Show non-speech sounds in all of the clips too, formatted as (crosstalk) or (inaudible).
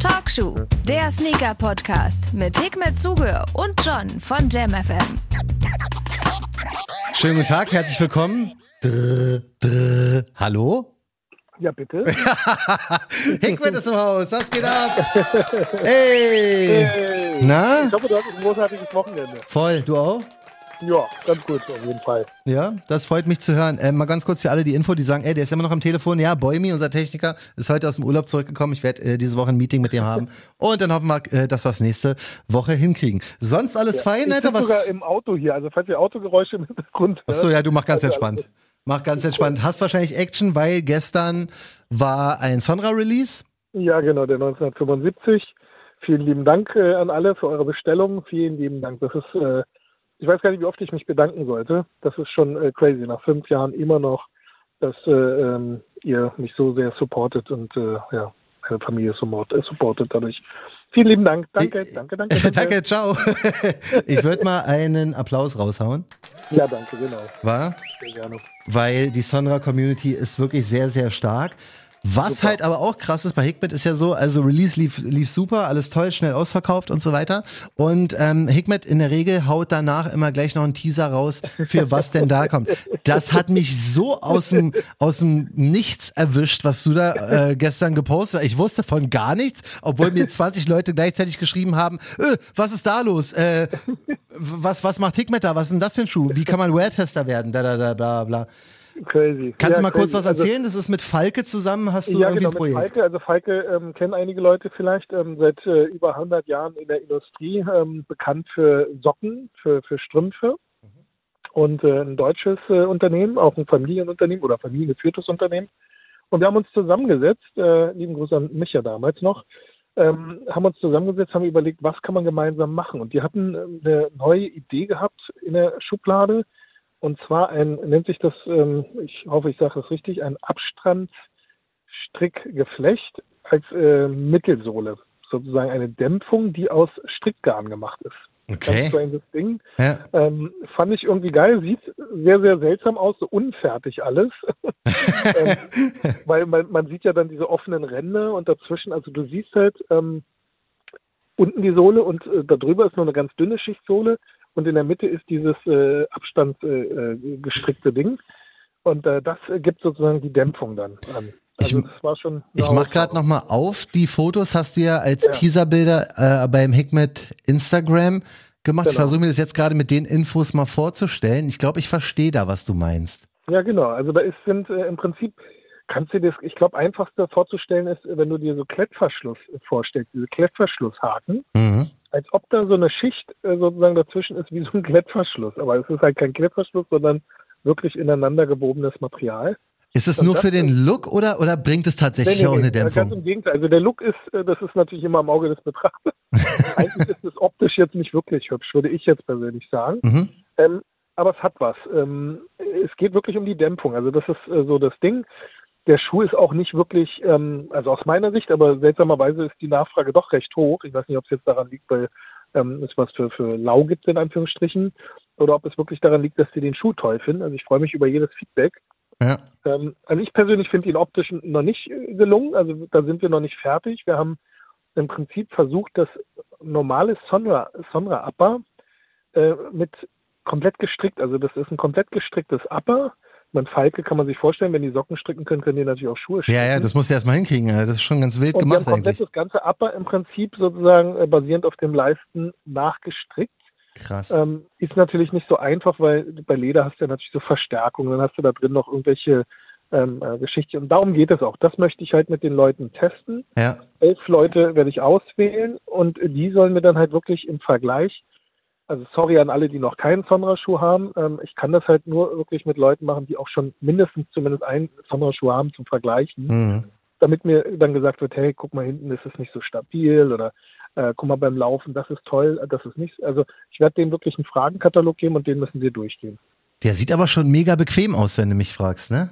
Talkshow, der Sneaker-Podcast mit Hikmet Zuge und John von JamFM. Schönen guten Tag, herzlich willkommen. Drr, drr. Hallo? Ja, bitte. (laughs) Hickmet ist im Haus, was geht ab? Hey! Hey. Na? Ich hoffe, du hattest ein großartiges Wochenende. Voll, du auch? Ja, ganz gut, auf jeden Fall. Ja, das freut mich zu hören. Ähm, mal ganz kurz für alle die Info, die sagen, ey, der ist immer noch am Telefon. Ja, Boymi, unser Techniker, ist heute aus dem Urlaub zurückgekommen. Ich werde äh, diese Woche ein Meeting mit dem haben. (laughs) Und dann hoffen wir, äh, dass wir es nächste Woche hinkriegen. Sonst alles fein, ich Alter? sogar Was? im Auto hier, also falls ihr Autogeräusche im Hintergrund Achso, ja, du mach ganz Also entspannt. Mach ganz entspannt. Hast wahrscheinlich Action, weil gestern war ein Sonra-Release. Ja, genau, der 1975. Vielen lieben Dank äh, an alle für eure Bestellung. Vielen lieben Dank. Das ist, äh, ich weiß gar nicht, wie oft ich mich bedanken sollte. Das ist schon äh, crazy. Nach fünf Jahren immer noch, dass äh, ähm, ihr mich so sehr supportet und äh, ja, meine Familie äh, supportet dadurch. Vielen lieben Dank. Danke, Ich- danke, danke, danke. (laughs) Danke, ciao. (laughs) ich würde mal einen Applaus raushauen. Ja, danke, genau. War? Sehr gerne. weil die Sonra-Community ist wirklich sehr, sehr stark. Was Super. halt aber auch krass ist bei Hikmet ist ja so, also Release lief, lief super, alles toll, schnell ausverkauft und so weiter. Und ähm, Hikmet in der Regel haut danach immer gleich noch einen Teaser raus, für was denn da kommt. Das hat mich so aus dem, aus dem Nichts erwischt, was du da äh, gestern gepostet hast. Ich wusste von gar nichts, obwohl mir 20 Leute gleichzeitig geschrieben haben, äh, was ist da los? Äh, was, was macht Hikmet da? Was ist denn das für ein Schuh? Wie kann man Wear-Tester werden? Da, da, da, bla, bla. Crazy. Kannst Ja, du mal kurz crazy. was Also- erzählen? Das ist mit Falke zusammen, hast du ja, irgendwie genau, ein mit Projekt? Falke. Also Falke ähm, kennen einige Leute vielleicht ähm, seit äh, über 100 Jahren in der Industrie ähm, bekannt für Socken, für, für Strümpfe. Und äh, ein deutsches äh, Unternehmen, auch ein Familienunternehmen oder familiengeführtes Unternehmen. Und wir haben uns zusammengesetzt, äh, lieben Gruß an Micha damals noch, ähm, haben uns zusammengesetzt, haben überlegt, was kann man gemeinsam machen. Und die hatten ähm, eine neue Idee gehabt in der Schublade. Und zwar ein, nennt sich das, ähm, ich hoffe, ich sage das richtig, ein Abstrandsstrickgeflecht als äh, Mittelsohle. Sozusagen eine Dämpfung, die aus Strickgarn gemacht ist. Ganz Okay. kleines Ding. Ja. Ähm, fand ich irgendwie geil, sieht sehr, sehr seltsam aus, so unfertig alles. (laughs) ähm, weil man, man sieht ja dann diese offenen Ränder und dazwischen, also du siehst halt ähm, unten die Sohle und äh, darüber ist nur eine ganz dünne Schicht Sohle und in der Mitte ist dieses äh, Abstand äh, äh, Ding. Und äh, das gibt sozusagen die Dämpfung dann an. Also Ich- das war schon. eine Ich mach gerade Herausforderung. noch mal auf. Die Fotos hast du ja als Ja. Teaserbilder äh, beim Hikmet Instagram gemacht. Ich Genau. versuche mir das jetzt gerade mit den Infos mal vorzustellen. Ich glaube, ich verstehe da, was du meinst. Ja, genau. Also da ist, sind äh, im Prinzip, kannst du dir das, ich glaube, einfachster vorzustellen ist, wenn du dir so Klettverschluss vorstellst, diese Klettverschlusshaken, Mhm. Als ob da so eine Schicht äh, sozusagen dazwischen ist wie so ein Klettverschluss. Aber es ist halt kein Klettverschluss, sondern wirklich ineinander gewobenes Material. Ist es Und nur für den Look oder, oder bringt es tatsächlich auch eine äh, Ganz Dämpfung? im Gegenteil. Also der Look ist, äh, das ist natürlich immer im Auge des Betrachters. (laughs) Eigentlich ist es optisch jetzt nicht wirklich hübsch, würde ich jetzt persönlich sagen. Mhm. Ähm, aber es hat was. Ähm, es geht wirklich um die Dämpfung. Also das ist äh, so das Ding. Der Schuh ist auch nicht wirklich, ähm, also aus meiner Sicht, aber seltsamerweise ist die Nachfrage doch recht hoch. Ich weiß nicht, ob es jetzt daran liegt, weil ähm, es was für, für lau gibt, in Anführungsstrichen, oder ob es wirklich daran liegt, dass sie den Schuh toll finden. Also ich freue mich über jedes Feedback. Ja. Ähm, also ich persönlich finde ihn optisch noch nicht äh, gelungen. Also da sind wir noch nicht fertig. Wir haben im Prinzip versucht, das normale Sonra, Sonra Upper äh, mit komplett gestrickt. Also das ist ein komplett gestricktes Upper. Man Falke kann man sich vorstellen, wenn die Socken stricken können, können die natürlich auch Schuhe stricken. Ja, ja, das musst du erstmal hinkriegen. Das ist schon ganz wild Und gemacht haben eigentlich. das ganze Upper im Prinzip sozusagen äh, basierend auf dem Leisten nachgestrickt. Krass. Ähm, ist natürlich nicht so einfach, weil bei Leder hast du ja natürlich so Verstärkungen, dann hast du da drin noch irgendwelche ähm, äh, Geschichten. Und darum geht es auch. Das möchte ich halt mit den Leuten testen. Ja. Elf Leute werde ich auswählen und die sollen mir dann halt wirklich im Vergleich, also sorry an alle, die noch keinen Sonra-Schuh haben, ähm, ich kann das halt nur wirklich mit Leuten machen, die auch schon mindestens zumindest einen Sonra-Schuh haben zum Vergleichen Mhm. damit mir dann gesagt wird, hey, guck mal, hinten ist es nicht so stabil oder äh, guck mal beim Laufen, das ist toll, das ist nicht. Also ich werde denen wirklich einen Fragenkatalog geben und den müssen sie durchgehen. Der sieht aber schon mega bequem aus, wenn du mich fragst, ne?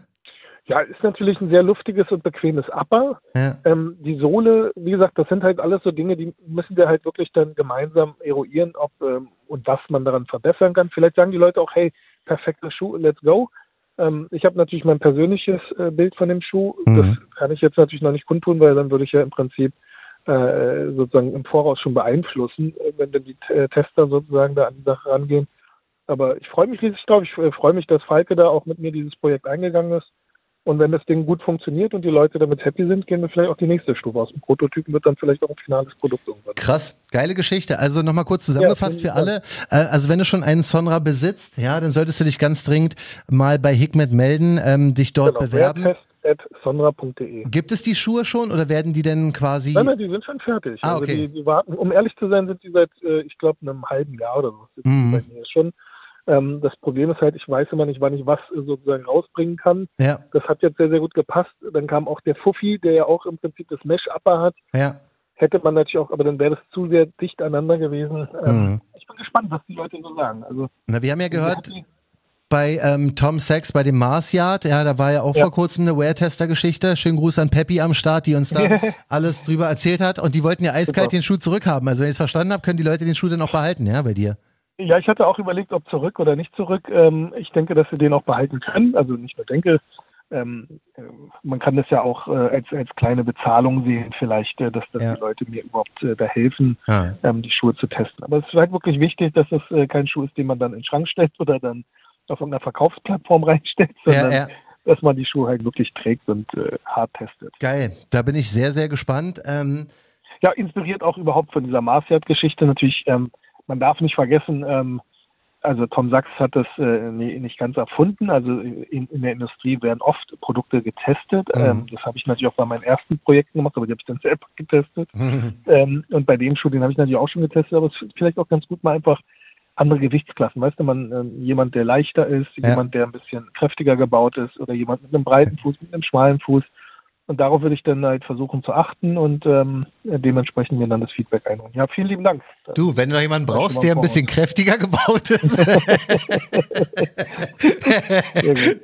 Ja, ist natürlich ein sehr luftiges und bequemes Upper. Ja. Ähm, die Sohle, wie gesagt, das sind halt alles so Dinge, die müssen wir halt wirklich dann gemeinsam eruieren, ob ähm, und was man daran verbessern kann. Vielleicht sagen die Leute auch, hey, perfekter Schuh, let's go. Ähm, ich habe natürlich mein persönliches äh, Bild von dem Schuh. Mhm. Das kann ich jetzt natürlich noch nicht kundtun, weil dann würde ich ja im Prinzip äh, sozusagen im Voraus schon beeinflussen, äh, wenn dann die T Tester sozusagen da an die Sache rangehen. Aber ich freue mich riesig drauf. Ich äh, freue mich, dass Falke da auch mit mir dieses Projekt eingegangen ist. Und wenn das Ding gut funktioniert und die Leute damit happy sind, gehen wir vielleicht auch die nächste Stufe. Aus dem Prototypen wird dann vielleicht auch ein finales Produkt irgendwann. Krass, geile Geschichte. Also nochmal kurz zusammengefasst Ja, für alle. Äh, also wenn du schon einen Sonra besitzt, ja, dann solltest du dich ganz dringend mal bei Hikmet melden, ähm, dich dort Genau, bewerben. wehrtest.sonra.de. Gibt es die Schuhe schon oder werden die denn quasi? Nein, nein, die sind schon fertig. Ah, Also okay. die, die warten, um ehrlich zu sein, sind die seit, äh, ich glaube, einem halben Jahr oder so. Mhm. Bei mir schon. Ähm, das Problem ist halt, ich weiß immer nicht, wann ich was äh, sozusagen rausbringen kann. Ja, Das hat jetzt sehr, sehr gut gepasst. Dann kam auch der Fuffi, der ja auch im Prinzip das Mesh-Upper hat. ja. Hätte man natürlich auch, aber dann wäre das zu sehr dicht aneinander gewesen. Ähm, Mhm. Ich bin gespannt, was die Leute so sagen. Also Na, wir haben ja gehört bei ähm, Tom Sachs bei dem Mars Yard, ja, da war ja auch Ja. vor kurzem eine Wear-Tester-Geschichte. Schönen Gruß an Peppy am Start, die uns da (laughs) alles drüber erzählt hat. Und die wollten ja eiskalt Super. den Schuh zurückhaben. Also wenn ich es verstanden habe, können die Leute den Schuh dann auch behalten, ja, bei dir. Ja, ich hatte auch überlegt, ob zurück oder nicht zurück. Ähm, ich denke, dass wir den auch behalten können. Also nicht nur denke, ähm, äh, man kann das ja auch äh, als, als kleine Bezahlung sehen, vielleicht, äh, dass, dass Ja. die Leute mir überhaupt äh, da helfen, Ja. ähm, die Schuhe zu testen. Aber es ist halt wirklich wichtig, dass es kein Schuh ist, den man dann in den Schrank stellt oder dann auf irgendeiner Verkaufsplattform (laughs) reinstellt, sondern ja. dass man die Schuhe halt wirklich trägt und hart testet. Geil. Da bin ich sehr, sehr gespannt. Ähm, ja, inspiriert auch überhaupt von dieser Marciat-Geschichte natürlich. Ähm, man darf nicht vergessen, ähm, also Tom Sachs hat das äh, nicht ganz erfunden. Also in, in der Industrie werden oft Produkte getestet. Mhm. Ähm, das habe ich natürlich auch bei meinen ersten Projekten gemacht, aber die habe ich dann selber getestet. (laughs) Ähm, und bei dem Schuh, den habe ich natürlich auch schon getestet, aber es ist vielleicht auch ganz gut mal einfach andere Gewichtsklassen. Weißt du, man ähm, jemand, der leichter ist, Ja. jemand, der ein bisschen kräftiger gebaut ist oder jemand mit einem breiten Fuß, mit einem schmalen Fuß. Und darauf würde ich dann halt versuchen zu achten und ähm, dementsprechend mir dann das Feedback einholen. Ja, vielen lieben Dank. du, wenn du noch jemanden brauchst, der ein bisschen kräftiger gebaut ist, (laughs)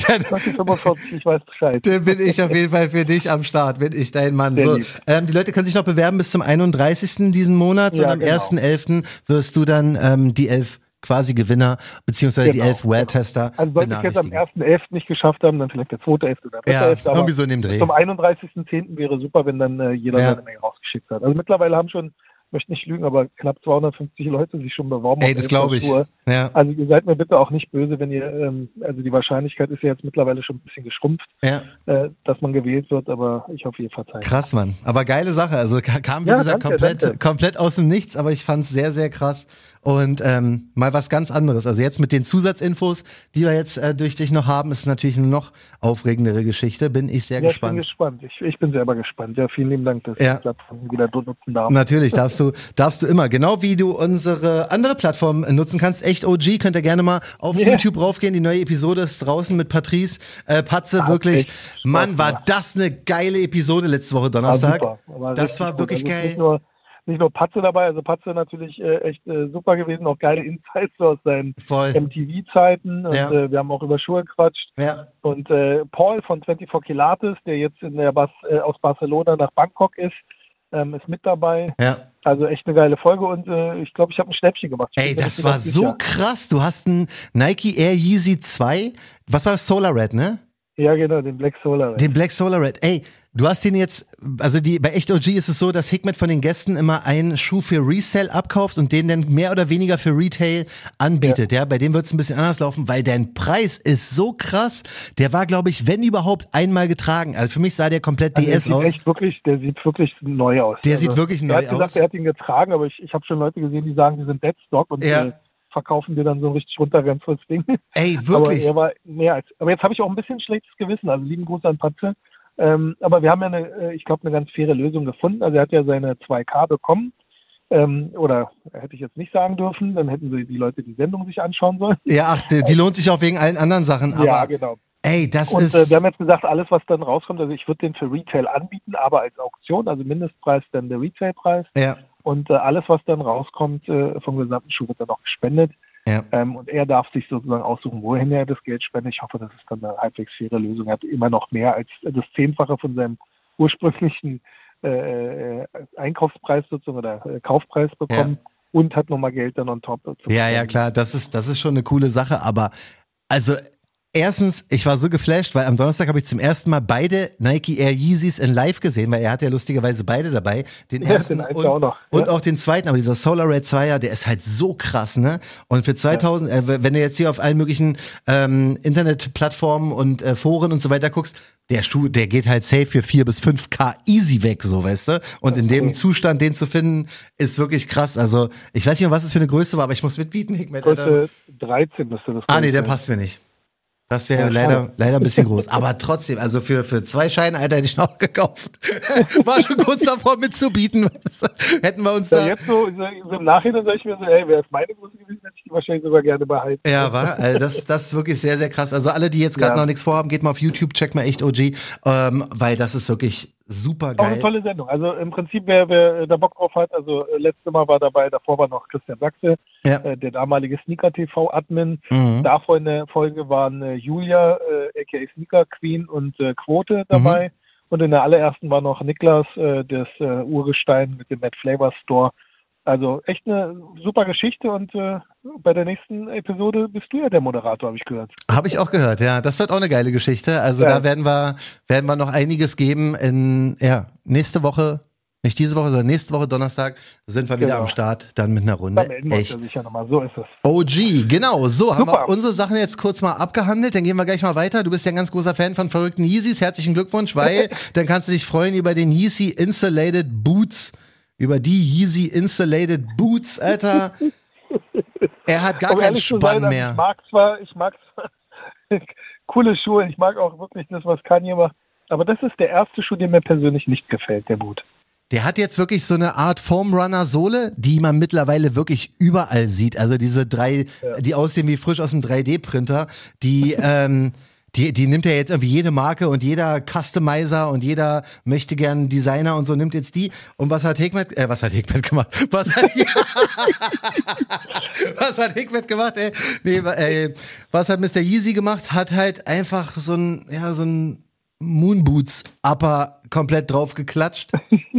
dann, 2045, ich weiß Bescheid. dann bin ich auf jeden Fall für dich am Start, bin ich dein Mann. So, ähm, die Leute können sich noch bewerben bis zum 31. diesen Monats Ja, und am genau. 1.11. wirst du dann ähm, die elf quasi Gewinner, beziehungsweise die Genau, elf Wear-Tester Also sollte ich jetzt am benachrichtigen. 1.11. nicht geschafft haben, dann vielleicht der 2.11. oder Ja, 3.11. aber irgendwie so in dem Dreh. zum 31.10. wäre super, wenn dann äh, jeder Ja. seine Menge rausgeschickt hat. Also mittlerweile haben schon, möchte nicht lügen, aber knapp 250 Leute sich schon beworben. Ey, das glaube ich. Ja, Also ihr seid mir bitte auch nicht böse, wenn ihr, ähm, also die Wahrscheinlichkeit ist ja jetzt mittlerweile schon ein bisschen geschrumpft, ja. äh, dass man gewählt wird, aber ich hoffe, ihr verzeiht. Krass, Mann. Aber geile Sache. Also ka- kam, wie Ja, gesagt, danke, komplett, danke. komplett aus dem Nichts, aber ich fand's sehr, sehr krass. Und ähm, mal was ganz anderes. Also jetzt mit den Zusatzinfos, die wir jetzt äh, durch dich noch haben, ist natürlich eine noch aufregendere Geschichte. Bin ich sehr ja, ich bin gespannt. gespannt. Ich, ich bin selber gespannt. Ja, vielen lieben Dank, dass Ja. ich die Plattform wieder nutzen darf. Natürlich, (laughs) darfst du, darfst du immer. Genau wie du unsere andere Plattform nutzen kannst. Echt OG, könnt ihr gerne mal auf Ja. YouTube raufgehen. Die neue Episode ist draußen mit Patrice. Äh, Patze, Hat wirklich. Mann, war das eine geile Episode letzte Woche Donnerstag. War Das war wirklich also geil. Nicht nur, Patze dabei, also Patze natürlich äh, echt äh, super gewesen, auch geile Insights aus seinen. MTV-Zeiten und Ja. äh, wir haben auch über Schuhe gequatscht. Ja. Und äh, Paul von 24 Kilates, der jetzt in der Bas äh, aus Barcelona nach Bangkok ist, ähm, ist mit dabei. Ja. Also echt eine geile Folge und äh, ich glaube, ich habe ein Schnäppchen gemacht. Ich Ey, das war so sicher. krass. Du hast einen Nike Air Yeezy 2. Was war das? Solar Red, ne? Ja, genau, den Black Solar. Den Black Solar Red. Ey, du hast den jetzt, also die, bei Echt OG ist es so, dass Hikmet von den Gästen immer einen Schuh für Resell abkauft und den dann mehr oder weniger für Retail anbietet. Ja, bei dem wird es ein bisschen anders laufen, weil dein Preis ist so krass. Der war, glaube ich, wenn überhaupt einmal getragen. Also für mich sah der komplett Also der DS sieht aus. echt wirklich, der sieht wirklich neu aus. Der also, sieht wirklich er neu hat gesagt, aus. er hat ihn getragen, aber ich, ich habe schon Leute gesehen, die sagen, die sind Deadstock und Ja. äh, verkaufen dir dann so ein richtig runtergeranztes Ding. Ey, (laughs) Aber wirklich. er war mehr als. Aber jetzt habe ich auch ein bisschen schlechtes Gewissen. Also lieben Gruß an Patze. Ähm, aber wir haben ja eine, äh, ich glaube, eine ganz faire Lösung gefunden. Also er hat ja seine 2K bekommen. Ähm, oder hätte ich jetzt nicht sagen dürfen, dann hätten sie die Leute die Sendung sich anschauen sollen. Ja, ach, die, die lohnt sich auch wegen allen anderen Sachen. Aber ja, genau. ey, das Und ist. äh, wir haben jetzt gesagt, alles, was dann rauskommt, also ich würde den für Retail anbieten, aber als Auktion, also Mindestpreis dann der Retailpreis. ja, Und äh, alles, was dann rauskommt äh, vom gesamten Schuh, wird dann auch gespendet. ja. Ähm, und er darf sich sozusagen aussuchen, wohin er das Geld spendet. Ich hoffe, das ist dann eine halbwegs faire Lösung. Er hat immer noch mehr als das Zehnfache von seinem ursprünglichen äh, äh, Einkaufspreis sozusagen oder äh, Kaufpreis bekommen und hat nochmal Geld dann on top. zum Ja, ja, klar, das ist, das ist schon eine coole Sache, aber also erstens, ich war so geflasht, weil am Donnerstag habe ich zum ersten Mal beide Nike Air Yeezys in live gesehen, weil er hat ja lustigerweise beide dabei. Den Ja, ersten den und, auch noch, ja. und auch den zweiten, aber dieser Solar Red 2er, der ist halt so krass, ne? Und für 2000, äh, wenn du jetzt hier auf allen möglichen ähm, Internetplattformen und äh, Foren und so weiter guckst, der Schuh, der geht halt safe für 4 bis 5K easy weg, so, weißt du? Und in dem Zustand, den zu finden, ist wirklich krass. Also, ich weiß nicht, was es für eine Größe war, aber ich muss mitbieten, Hikmet. Größe 13 müsste das Ah, nee, der passt mir nicht. Das wäre Ja, leider, leider ein bisschen groß. (laughs) Aber trotzdem, also für, für zwei Scheine, Alter, hätte ich noch gekauft. (laughs) War schon kurz davor mitzubieten. Hätten wir uns sein. da. Ja, jetzt so, so, so im Nachhinein sage ich mir so, ey, wäre es meine Größe gewesen, hätte ich die wahrscheinlich sogar gerne behalten. Ja, war. Also das, das ist wirklich sehr, sehr krass. Also alle, die jetzt gerade Ja. noch nichts vorhaben, geht mal auf YouTube, checkt mal echt OG, ähm, weil das ist wirklich super Auch eine geil. tolle Sendung. Also im Prinzip, wer, wer da Bock drauf hat, also äh, letzte Mal war dabei, davor war noch Christian Sachse, Ja. äh, der damalige Sneaker TV Admin. Mhm. Davor in der Folge waren äh, Julia, äh, aka Sneaker Queen und äh, Quote dabei. Und in der allerersten war noch Niklas, äh, das äh, Urgestein mit dem Mad Flavor Store. Also echt eine super Geschichte und äh, bei der nächsten Episode bist du ja der Moderator, habe ich gehört. Habe ich auch gehört, ja. Das wird auch eine geile Geschichte. Also Ja. da werden wir, werden wir noch einiges geben in, ja, nächste Woche, nicht diese Woche, sondern nächste Woche Donnerstag sind wir wieder Genau. am Start, dann mit einer Runde. Echt ja sicher nochmal. So ist es. OG, genau. So, haben wir Super. unsere Sachen jetzt kurz mal abgehandelt. Dann gehen wir gleich mal weiter. Du bist ja ein ganz großer Fan von verrückten Yeezys. Herzlichen Glückwunsch, weil (laughs) dann kannst du dich freuen über den Yeezy Insulated Boots. Über die Yeezy Insulated Boots, Alter. Er hat gar Um keinen Spann sein, mehr. Ich mag zwar, ich mag zwar (laughs) coole Schuhe, ich mag auch wirklich das, was Kanye macht, aber das ist der erste Schuh, der mir persönlich nicht gefällt, der Boot. Der hat jetzt wirklich so eine Art Foam Runner Sohle, die man mittlerweile wirklich überall sieht. Also diese drei, die aussehen wie frisch aus dem 3D-Printer, die, (laughs) ähm, die, die nimmt ja jetzt irgendwie jede Marke und jeder Customizer und jeder möchte gern Designer und so nimmt jetzt die. Und was hat Hikmet, äh, was hat Hikmet gemacht? (laughs) Was hat, (laughs) was hat Hikmet gemacht, ey? Nee, ey, was hat Mr. Yeezy gemacht? Hat halt einfach so ein, ja, so ein Moonboots Upper komplett drauf geklatscht. (laughs)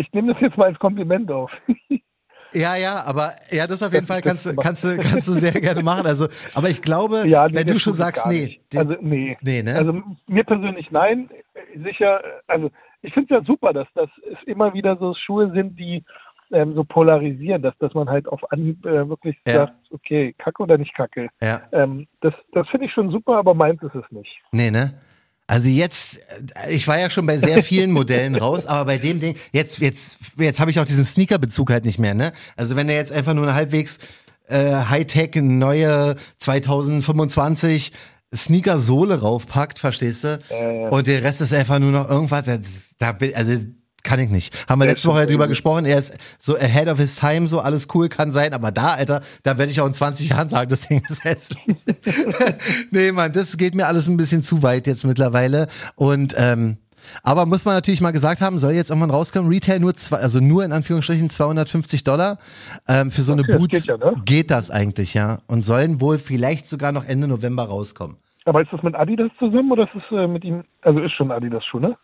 Ich nehme das jetzt mal als Kompliment auf. Ja, ja, aber ja, das auf jeden Das- Fall kannst du, kannst du, kannst du sehr gerne machen. Also, aber ich glaube, (laughs) Ja, wenn du schon sagst, nee, den, Also, nee. nee, ne? Also mir persönlich nein. Sicher, also ich finde es ja super, dass das es immer wieder so Schuhe sind, die ähm, so polarisieren, dass, dass man halt auf Anhieb äh, wirklich Ja. sagt, okay, kacke oder nicht kacke. ja, Ähm, das das finde ich schon super, aber meins ist es nicht. nee, ne? Also jetzt, äh, ich war ja schon bei sehr vielen Modellen (laughs) raus, aber bei dem Ding, jetzt, jetzt, jetzt habe ich auch diesen Sneaker-Bezug halt nicht mehr, ne? Also wenn er jetzt einfach nur eine halbwegs äh, Hightech neue 2025 Sneaker-Sohle raufpackt, verstehst du? Äh, Und der Rest ist einfach nur noch irgendwas, da, da also kann ich nicht. Haben wir Ja, letzte Woche drüber irgendwie. gesprochen, er ist so ahead of his time, so alles cool kann sein, aber da, Alter, da werde ich auch in 20 Jahren sagen, das Ding ist hässlich. (laughs) nee, Mann, das geht mir alles ein bisschen zu weit jetzt mittlerweile. Und ähm, aber muss man natürlich mal gesagt haben, soll jetzt irgendwann rauskommen, Retail nur zwei, also nur in Anführungsstrichen 250 Dollar ähm, für so eine Okay, Boots. geht ja, ne? geht das eigentlich, ja. Und sollen wohl vielleicht sogar noch Ende November rauskommen. aber ist das mit Adidas zusammen oder ist es äh, mit ihm, also ist schon Adidas Schuh, ne?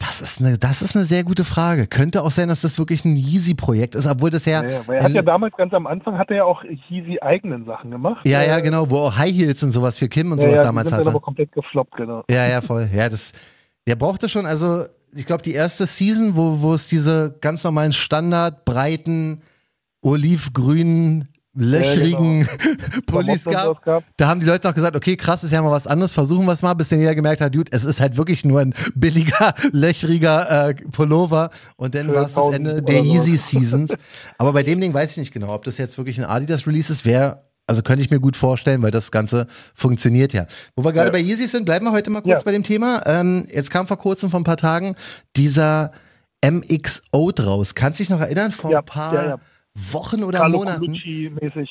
Das ist eine, das ist eine sehr gute Frage. Könnte auch sein, dass das wirklich ein Yeezy-Projekt ist, obwohl das ja. Ja, ja, weil er hat ja damals ganz am Anfang hat er ja auch Yeezy eigenen Sachen gemacht. ja, ja, Äh, genau, wo auch High Heels und sowas für Kim und ja, sowas ja, damals die sind hatte. dann aber komplett gefloppt, genau. Ja, ja, voll. Ja, das, der brauchte schon, also, ich glaube, die erste Season, wo, wo es diese ganz normalen Standard, breiten, olivgrünen, löchrigen (laughs) Pullis Klamotten und gab. Da haben die Leute noch gesagt, okay, krass, ist ja mal was anderes, versuchen wir es mal, bis dann jeder gemerkt hat, dude, es ist halt wirklich nur ein billiger, (laughs) löchriger äh, Pullover und dann war es das 1000 Ende der so. Yeezy (laughs) Seasons. Aber bei dem Ding weiß ich nicht genau, ob das jetzt wirklich ein Adidas-Release ist, wäre, also könnte ich mir gut vorstellen, weil das Ganze funktioniert ja. Wo wir gerade Ja. bei Yeezy sind, bleiben wir heute mal kurz Ja. bei dem Thema. Ähm, jetzt kam vor kurzem, vor ein paar Tagen, dieser MXO draus. Kannst du dich noch erinnern, vor Ja, ein paar ja, ja. Wochen oder Carlo Monaten?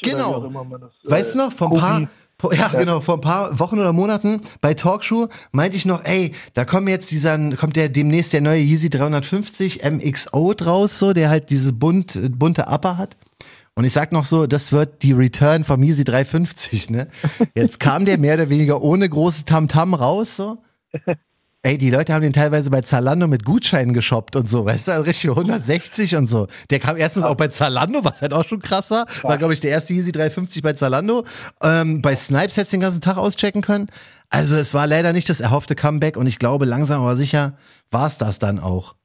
Genau. Oder das, äh, Weißt du noch, vor ein paar, ja, genau, vor ein paar Wochen oder Monaten bei Talkshow meinte ich noch, ey, da kommt jetzt dieser, kommt der demnächst der neue Yeezy 350 MXO draus, so, der halt diese bunt, bunte Upper hat. Und ich sag noch so, das wird die Return vom Yeezy 350, ne? Jetzt kam der mehr oder weniger ohne große Tamtam raus, so. Ey, die Leute haben den teilweise bei Zalando mit Gutscheinen geshoppt und so, weißt du, richtig 160 und so. Der kam erstens auch bei Zalando, was halt auch schon krass war. War, glaube ich, der erste Yeezy 350 bei Zalando. Ähm, bei Snipes hättest du den ganzen Tag auschecken können. Also es war leider nicht das erhoffte Comeback und ich glaube, langsam aber sicher war es das dann auch.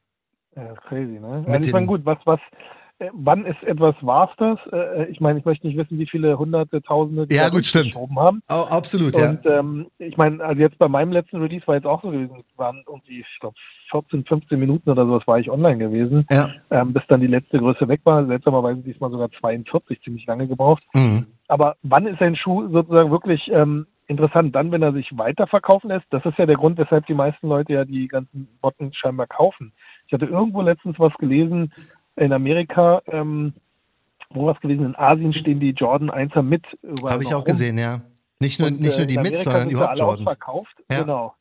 Ja, crazy, ne? Also ich meine, gut, was, was, wann ist etwas war's das? Äh, ich meine, ich möchte nicht wissen, wie viele hunderte, tausende die ja, gut, stimmt. geschoben haben. Oh, absolut, ja. Und ähm, ich meine, also jetzt bei meinem letzten Release war jetzt auch so gewesen, es waren irgendwie, ich glaube, 14, 15 Minuten oder sowas war ich online gewesen, ja. ähm, bis dann die letzte Größe weg war. Seltsamerweise diesmal sogar 42, ziemlich lange gebraucht. Mhm. Aber wann ist ein Schuh sozusagen wirklich ähm, interessant? Dann, wenn er sich weiterverkaufen lässt. Das ist ja der Grund, weshalb die meisten Leute ja die ganzen Botten scheinbar kaufen. Ich hatte irgendwo letztens was gelesen, in Amerika, ähm, wo was gewesen, in Asien stehen die Jordan 1er mit. Habe ich auch rum. gesehen, ja. Nicht nur, und, nicht nur die mit, sondern überhaupt Jordans. Verkauft. Ja. Genau.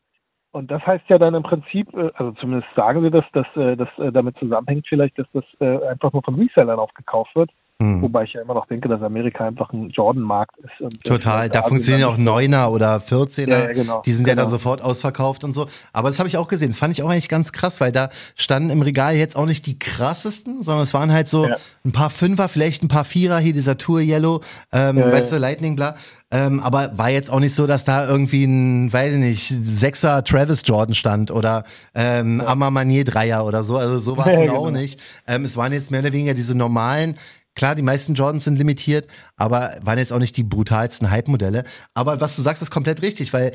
Und das heißt ja dann im Prinzip, äh, also zumindest sagen sie das, dass äh, das äh, damit zusammenhängt vielleicht, dass das einfach nur von Resellern aufgekauft wird. Mhm. Wobei ich ja immer noch denke, dass Amerika einfach ein Jordan-Markt ist. Und Total, da funktionieren auch Neuner oder 14er, ja, ja, genau, die sind genau. ja da sofort ausverkauft und so. Aber das habe ich auch gesehen, das fand ich auch eigentlich ganz krass, weil da standen im Regal jetzt auch nicht die krassesten, sondern es waren halt so ja. ein paar Fünfer, vielleicht ein paar Vierer, hier dieser Tour Yellow, ähm, weißt du, Lightning, bla. Ähm, aber war jetzt auch nicht so, dass da irgendwie ein, weiß ich nicht, Sechser Travis Jordan stand oder ähm, ja. Amamanier Dreier oder so. Also so (laughs) war es ja, genau. auch nicht. Ähm, es waren jetzt mehr oder weniger diese normalen Klar, die meisten Jordans sind limitiert, aber waren jetzt auch nicht die brutalsten Hype-Modelle. Aber was du sagst, ist komplett richtig, weil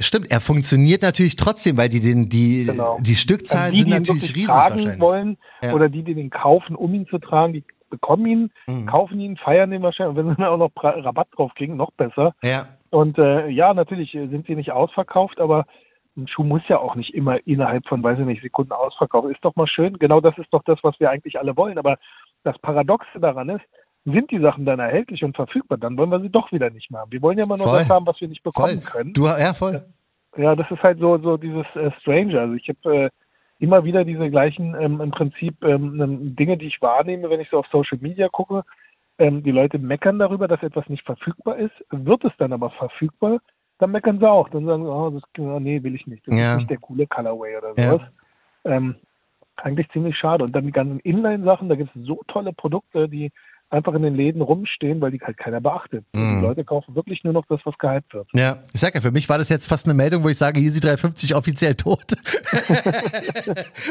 Stimmt, er funktioniert natürlich trotzdem, weil die den die genau. die Stückzahlen also die, sind natürlich riesig tragen wahrscheinlich. wollen ja. oder die, die den kaufen, um ihn zu tragen, die bekommen ihn, mhm. kaufen ihn, feiern den wahrscheinlich und wenn sie dann auch noch Rabatt drauf kriegen, noch besser. Ja. Und äh, ja, natürlich sind sie nicht ausverkauft, aber ein Schuh muss ja auch nicht immer innerhalb von, weiß ich nicht, Sekunden ausverkaufen. Ist doch mal schön. Genau das ist doch das, was wir eigentlich alle wollen. Aber das Paradoxe daran ist, sind die Sachen dann erhältlich und verfügbar, dann wollen wir sie doch wieder nicht mehr haben. Wir wollen ja immer nur voll. das haben, was wir nicht bekommen voll. können. Du, ja, voll. Ja, das ist halt so, so dieses äh, Stranger. Also ich habe äh, immer wieder diese gleichen ähm, im Prinzip ähm, ähm, Dinge, die ich wahrnehme, wenn ich so auf Social Media gucke. Ähm, die Leute meckern darüber, dass etwas nicht verfügbar ist, wird es dann aber verfügbar, dann meckern sie auch. Dann sagen sie, oh, das, oh, nee, will ich nicht. Das ja. ist nicht der coole Colorway oder sowas. Ja. Ähm, eigentlich ziemlich schade. Und dann die ganzen Inline-Sachen, da gibt es so tolle Produkte, die einfach in den Läden rumstehen, weil die halt keiner beachtet. Mm. Die Leute kaufen wirklich nur noch das, was gehypt wird. Ja, ich sag ja, für mich war das jetzt fast eine Meldung, wo ich sage, Easy 350 offiziell tot. (laughs)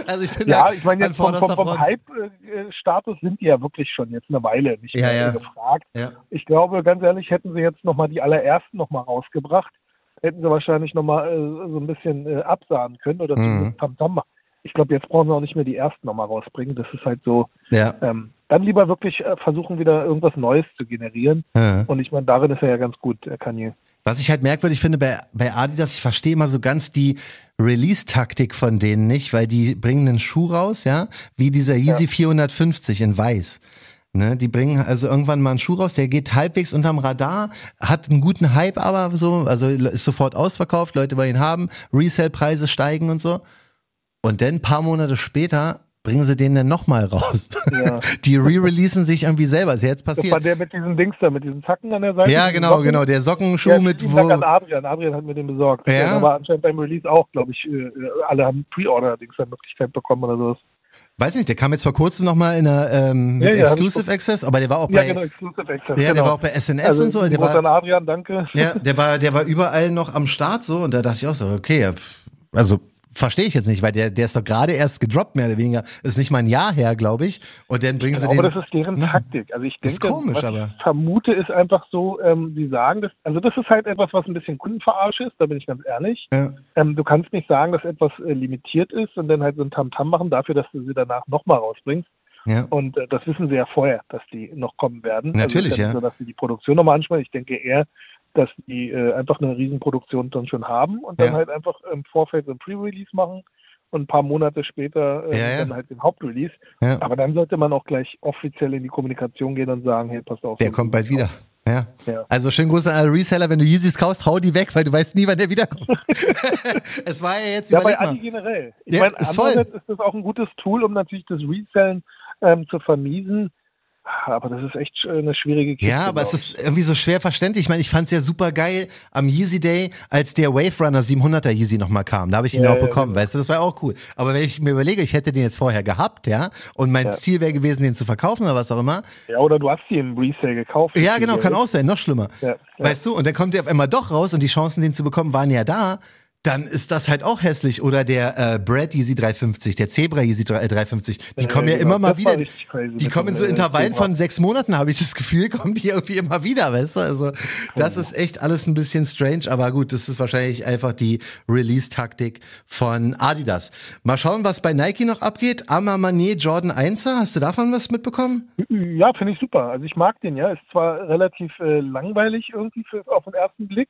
also ich bin Ja, ich meine jetzt vom, vom, vom Hype-Status sind die ja wirklich schon jetzt eine Weile nicht ja, mehr ja. gefragt. Ja. Ich glaube, ganz ehrlich, hätten sie jetzt nochmal die allerersten nochmal rausgebracht, hätten sie wahrscheinlich nochmal äh, so ein bisschen äh, absahen können oder mhm. zumindest Tamtam ich glaube, jetzt brauchen wir auch nicht mehr die ersten nochmal rausbringen. Das ist halt so. Ja. Ähm, dann lieber wirklich äh, versuchen, wieder irgendwas Neues zu generieren. Ja. Und ich meine, darin ist er ja ganz gut, er Kanye. Was ich halt merkwürdig finde bei, bei Adidas, ich verstehe immer so ganz die Release-Taktik von denen nicht, weil die bringen einen Schuh raus, ja, wie dieser Yeezy ja. 450 in weiß. Ne, die bringen also irgendwann mal einen Schuh raus, der geht halbwegs unterm Radar, hat einen guten Hype aber so, also ist sofort ausverkauft, Leute wollen ihn haben, Resale-Preise steigen und so. Und dann ein paar Monate später bringen sie den dann nochmal raus. Ja. (laughs) Die re-releasen sich irgendwie selber. Ist ja jetzt passiert. Das war der mit diesen Dings da, mit diesen Zacken an der Seite. Ja, genau, Socken. genau. Der Sockenschuh ja, mit wo. an Adrian. Adrian hat mir den besorgt. Ja. Der war anscheinend beim Release auch, glaube ich, äh, alle haben Pre-Order-Dings dann Möglichkeit bekommen oder sowas. Weiß nicht, der kam jetzt vor kurzem nochmal in einer ähm, mit ja, ja, Exclusive Access, aber der war auch bei. Ja, genau, Exclusive Access. Ja, genau. der war auch bei SNS also, und so. Der war, an Adrian, danke. Ja, der war, der war überall noch am Start so und da dachte ich auch so, okay, also Verstehe ich jetzt nicht, weil der, der ist doch gerade erst gedroppt, mehr oder weniger. Ist nicht mal ein Jahr her, glaube ich. Und dann bringen sie den. Aber das ist deren Taktik. Also ich denke, ist komisch, was aber. ich vermute, ist einfach so, ähm, sie sagen das, also das ist halt etwas, was ein bisschen Kundenverarsch ist, da bin ich ganz ehrlich. Ja. Ähm, du kannst nicht sagen, dass etwas äh, limitiert ist und dann halt so ein Tamtam -Tam machen dafür, dass du sie danach nochmal rausbringst. Ja. Und äh, das wissen sie ja vorher, dass die noch kommen werden. Natürlich, also ja. So, dass sie die Produktion nochmal ansprechen. Ich denke eher, dass die äh, einfach eine Riesenproduktion dann schon haben und dann Ja. halt einfach im Vorfeld so ein Pre-Release machen und ein paar Monate später äh, Ja, ja. dann halt den Hauptrelease. Aber dann sollte man auch gleich offiziell in die Kommunikation gehen und sagen, hey, pass auf. Der kommt bald sieht's wieder. Ja. Ja. Also schönen Gruß an alle Reseller, wenn du Yeezys kaufst, hau die weg, weil du weißt nie, wann der wiederkommt. (laughs) es war ja jetzt Ja, bei. Adi generell. Ich Ja, meine, ist ist das auch ein gutes Tool, um natürlich das Resellen ähm, zu vermiesen. Aber das ist echt eine schwierige Kiste. Ja, aber es ist irgendwie so schwer verständlich. Ich meine, ich fand es ja super geil am Yeezy Day, als der Wave Runner 700er Yeezy nochmal kam. Da habe ich ihn ja, auch bekommen, ja, weißt du, das war auch cool. Aber wenn ich mir überlege, ich hätte den jetzt vorher gehabt, ja, und mein ja. Ziel wäre gewesen, den zu verkaufen oder was auch immer. Ja, oder du hast ihn im Resale gekauft. Ja, genau, kann auch sein, noch schlimmer. Weißt du, und dann kommt der auf einmal doch raus und die Chancen, den zu bekommen, waren ja da dann ist das halt auch hässlich. Oder der äh, Brad Yeezy 350, der Zebra Yeezy 350, die kommen ja, ja genau. immer mal wieder. Die kommen in so Intervallen von sechs Monaten, habe ich das Gefühl, kommen die irgendwie immer wieder, weißt du? Also das ist echt alles ein bisschen strange, aber gut, das ist wahrscheinlich einfach die Release-Taktik von Adidas. Mal schauen, was bei Nike noch abgeht. Amamane Jordan 1er, hast du davon was mitbekommen? Ja, finde ich super. Also ich mag den, ja. Ist zwar relativ äh, langweilig irgendwie für, auf den ersten Blick,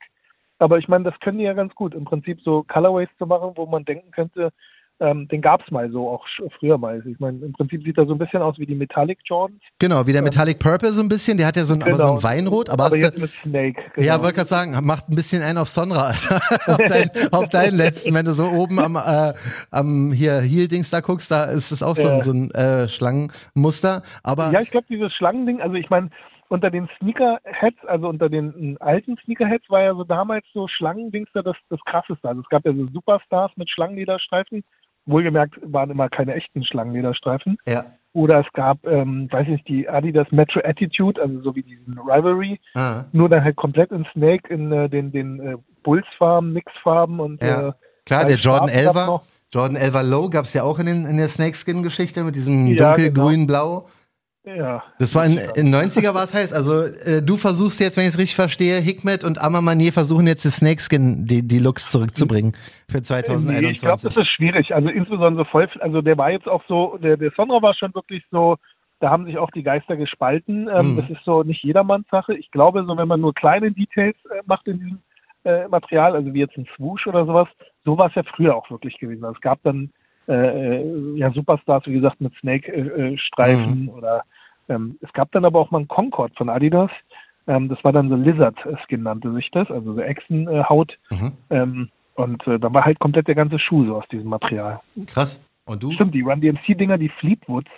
aber ich meine, das können die ja ganz gut. Im Prinzip so Colorways zu machen, wo man denken könnte, ähm, den gab es mal so, auch früher mal. Ich meine, im Prinzip sieht er so ein bisschen aus wie die Metallic Jordans. Genau, wie der ähm, Metallic Purple so ein bisschen. Der hat ja so ein, genau. aber so ein genau. Weinrot. Aber, aber jetzt mit Snake. Genau. Ja, wollte gerade sagen, macht ein bisschen einen auf Sonra, (laughs) auf, dein, auf deinen letzten. Wenn du so oben am, äh, am hier Heel-Dings da guckst, da ist es auch so, ja. ein, so ein äh, Schlangenmuster. Aber ja, ich glaube, dieses Schlangending, also ich meine, unter den Sneakerheads, also unter den alten Sneakerheads, war ja so damals so Schlangendings da das, das krasseste. Also es gab ja so Superstars mit Schlangenlederstreifen. Wohlgemerkt waren immer keine echten Schlangenlederstreifen. Ja. Oder es gab, ähm, weiß nicht, die Adidas Metro Attitude, also so wie diesen Rivalry, ah. nur dann halt komplett in Snake, in äh, den, den äh, Bulls-Farben, Mix-Farben und ja. äh, Klar, der Jordan 11 Jordan 11 Low gab es ja auch in, den, in der Snakeskin-Geschichte mit diesem ja, dunkelgrün-blau. Genau. Ja. Das war in, in 90er war es heiß. Also äh, du versuchst jetzt, wenn ich es richtig verstehe, Hikmet und Amamanier versuchen jetzt die Snakeskin, die, die Looks zurückzubringen für 2021. Nee, ich glaube, das ist schwierig. Also insbesondere voll, also der war jetzt auch so, der, der Sonra war schon wirklich so, da haben sich auch die Geister gespalten. Ähm, mm. Das ist so nicht jedermanns Sache. Ich glaube, so wenn man nur kleine Details äh, macht in diesem äh, Material, also wie jetzt ein Swoosh oder sowas, so war es ja früher auch wirklich gewesen. Also es gab dann äh, äh, ja Superstars, wie gesagt, mit Snake-Streifen äh, mhm. oder ähm, es gab dann aber auch mal einen Concord von Adidas. Ähm, das war dann so Lizard-Skin nannte sich das, also so Echsenhaut. Mhm. Ähm, und äh, da war halt komplett der ganze Schuh so aus diesem Material. Krass. Und du? Stimmt, die Run DMC-Dinger, die Fleetwoods,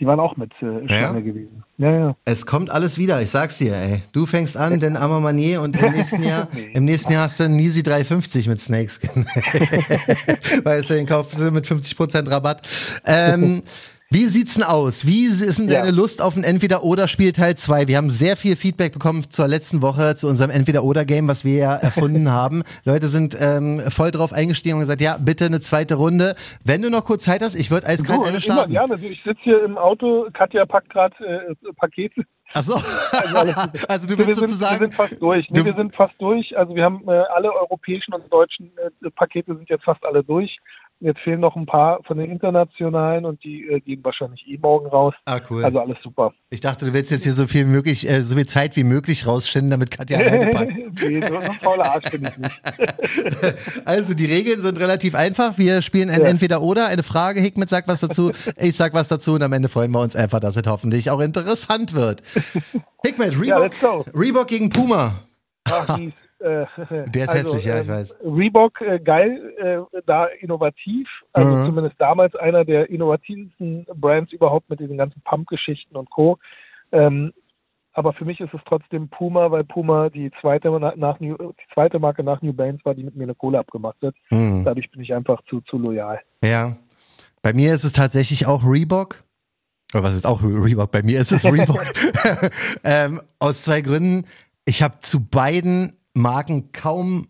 die waren auch mit äh, Schlange ja. gewesen. Ja, ja. Es kommt alles wieder, ich sag's dir, ey. Du fängst an, denn Amamanier und im (laughs) nächsten Jahr, nee. im nächsten Jahr hast du einen Easy 350 mit Snakeskin. (laughs) Weil es den kaufst mit 50% Rabatt. Ähm, (laughs) Wie sieht's denn aus? Wie ist denn deine ja. Lust auf ein Entweder-Oder-Spiel Teil 2? Wir haben sehr viel Feedback bekommen zur letzten Woche zu unserem Entweder-Oder-Game, was wir ja (laughs) erfunden haben. Leute sind ähm, voll drauf eingestiegen und gesagt, ja, bitte eine zweite Runde. Wenn du noch kurz Zeit hast, ich würde eiskalt du, eine starten. Immer gerne. Ich sitze hier im Auto, Katja packt gerade äh, Pakete. Ach so. Also, (laughs) also, du willst wir sozusagen. wir sind fast durch. Nee, wir sind fast durch. Also wir haben äh, alle europäischen und deutschen äh, Pakete sind jetzt fast alle durch. Jetzt fehlen noch ein paar von den internationalen und die äh, gehen wahrscheinlich eh morgen raus. Ah, cool. Also alles super. Ich dachte, du willst jetzt hier so viel möglich, äh, so viel Zeit wie möglich rausschinden, damit Katja alleine (laughs) packt. nee, so ein fauler Arsch bin ich nicht. (laughs) also die Regeln sind relativ einfach. Wir spielen ein ja. Entweder-Oder. Eine Frage, Hickmet sagt was dazu, (laughs) ich sag was dazu und am Ende freuen wir uns einfach, dass es hoffentlich auch interessant wird. Hickmet, Reebok, ja, Reebok gegen Puma. Ach, äh, (laughs) Der ist also, hässlich, ja, ich ähm, weiß. Reebok, äh, geil, äh, da innovativ, also mhm. zumindest damals einer der innovativsten Brands überhaupt mit diesen ganzen Pump-Geschichten und Co. Ähm, aber für mich ist es trotzdem Puma, weil Puma die zweite, nach New, die zweite Marke nach New Balance war, die mit mir eine Kohle abgemacht hat. Mhm. Dadurch bin ich einfach zu, zu loyal. Ja. Bei mir ist es tatsächlich auch Reebok. Oder was ist auch Reebok? Bei mir ist es Reebok. (laughs) (laughs) ähm, aus zwei Gründen. Ich habe zu beiden Marken kaum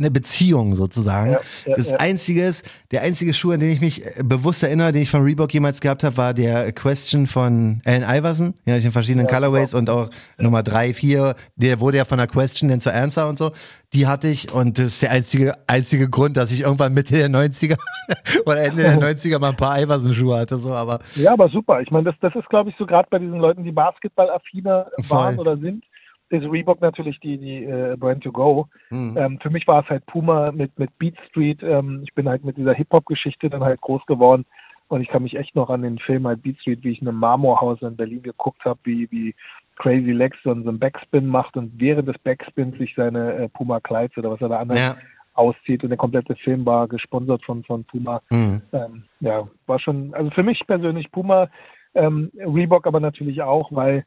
eine Beziehung sozusagen. Ja, ja, das einzige ist, der einzige Schuh, an den ich mich äh, bewusst erinnere, den ich von Reebok jemals gehabt habe, war der Question von Allen Iverson. Ja, in verschiedenen ja, Colorways und auch Nummer drei, vier. Der wurde ja von der Question dann zur Answer und so. Die hatte ich und das ist der einzige, einzige Grund, dass ich irgendwann Mitte der 90er (laughs) oder Ende der (laughs) 90er mal ein paar Iverson-Schuhe hatte, so, aber. Ja, aber super. Ich meine, das, das ist, glaube ich, so gerade bei diesen Leuten, die Basketball-affiner waren oder sind ist Reebok natürlich die, die äh, Brand to go. Mhm. Ähm, für mich war es halt Puma mit, mit Beat Street. Ähm, ich bin halt mit dieser Hip-Hop-Geschichte dann halt groß geworden. Und ich kann mich echt noch an den Film halt Beat Street, wie ich in einem Marmorhaus in Berlin geguckt habe, wie, wie Crazy Lex so einen Backspin macht und während des Backspins sich seine äh, Puma Kleids oder was er da anders ja. auszieht. Und der komplette Film war gesponsert von, von Puma. Mhm. Ähm, ja, war schon, also für mich persönlich Puma Ähm, Reebok aber natürlich auch, weil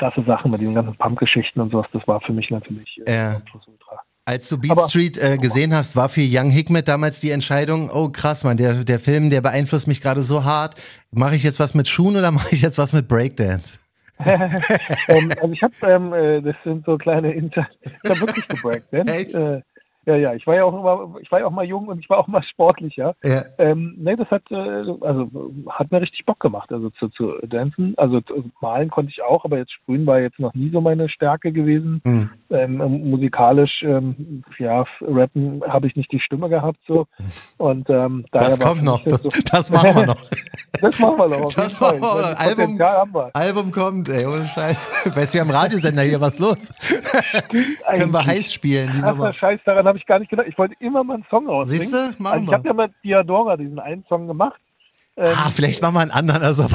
krasse Sachen mit diesen ganzen Pump-Geschichten und sowas, das war für mich natürlich äh, ja. Als du Beat aber, Street äh, gesehen hast, war für Young Hikmet damals die Entscheidung, oh krass, man, der, der Film, der beeinflusst mich gerade so hart. Mache ich jetzt was mit Schuhen oder (laughs) mache ich jetzt was mit Breakdance? (laughs) ähm, also ich habe, ähm, äh, das sind so kleine Inter, ich habe wirklich gebreakdanced. (laughs) Äh, ja, ja, ich war ja auch immer, ich war ja auch mal jung und ich war auch mal sportlicher. Ja. Ähm, nee, das hat, äh, also hat mir richtig Bock gemacht, also zu, zu dancen. Also malen konnte ich auch, aber jetzt sprühen war jetzt noch nie so meine Stärke gewesen. Mhm. Ähm, musikalisch, ähm, ja, rappen habe ich nicht die Stimme gehabt so. Und ähm, das kommt noch, das, so das, machen wir noch. (laughs) das machen wir noch. Das machen wir noch. Album, Album kommt, ey, ohne Scheiß. (laughs) Weißt du, wir haben Radiosender hier, was los? Können wir heiß spielen, die Nummer. Scheiß daran habe ich gar nicht gedacht. Ich wollte immer mal einen Song rausbringen. Siehst du? Also ich habe ja mit Diadora diesen einen Song gemacht. Ähm, ah, vielleicht machen wir einen anderen. Also.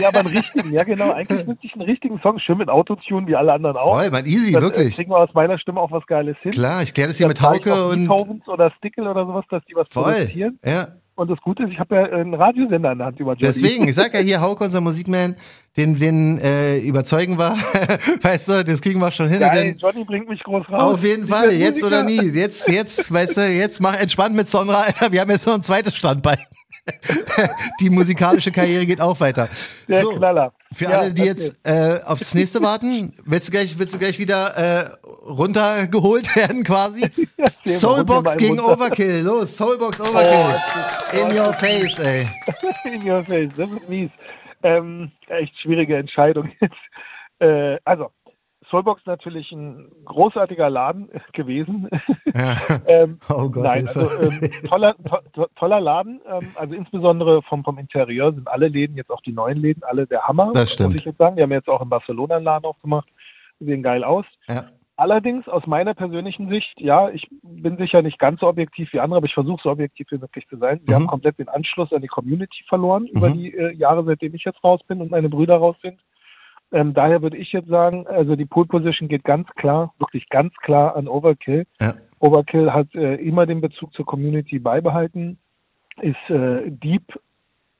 ja, aber einen richtigen, ja genau. Eigentlich müsste ich einen richtigen Song, schön mit Autotune, wie alle anderen auch. Voll, man, easy, Dann, äh, wirklich. kriegen wir aus meiner Stimme auch was Geiles hin. Klar, ich kläre das hier Dann mit Hauke und... Beethovens oder Stickel oder sowas, dass die was Voll, produzieren. ja. Und das Gute ist, ich habe ja einen Radiosender in der Hand über Jody. Deswegen, ich sag ja (laughs) hier, Hauke, unser Musikman, den, den äh, überzeugen wir. (laughs) weißt du, das kriegen wir schon hin. Geil, Johnny bringt mich groß raus. Auf jeden Fall, jetzt oder nie. Jetzt, jetzt, weißt du, jetzt mach entspannt mit Sonra, Alter. (laughs) Wir haben jetzt noch ein zweites Standbein. (laughs) die musikalische Karriere geht auch weiter. Der so, Knaller. Für ja, alle, die jetzt äh, aufs nächste warten, willst du gleich, willst du gleich wieder äh, runtergeholt (laughs) werden quasi? Soulbox gegen Overkill. Los, Soulbox Overkill. Oh, In your face, ey. (laughs) In your face, das ist mies. Ähm, echt schwierige Entscheidung jetzt. Äh, also, Soulbox natürlich ein großartiger Laden (laughs) gewesen. Ja. (laughs) ähm, oh Gott, nein, also ähm, toller, to, toller Laden. Ähm, also insbesondere vom, vom Interieur sind alle Läden, jetzt auch die neuen Läden, alle der Hammer. Das stimmt. Muss ich jetzt sagen. Die haben jetzt auch in Barcelona einen Laden aufgemacht. Sehen geil aus. Ja. Allerdings aus meiner persönlichen Sicht, ja, ich bin sicher nicht ganz so objektiv wie andere, aber ich versuche so objektiv wie möglich zu sein. Wir mhm. haben komplett den Anschluss an die Community verloren mhm. über die äh, Jahre, seitdem ich jetzt raus bin und meine Brüder raus sind. Ähm, daher würde ich jetzt sagen, also die Pole Position geht ganz klar, wirklich ganz klar an Overkill. Ja. Overkill hat äh, immer den Bezug zur Community beibehalten, ist äh, deep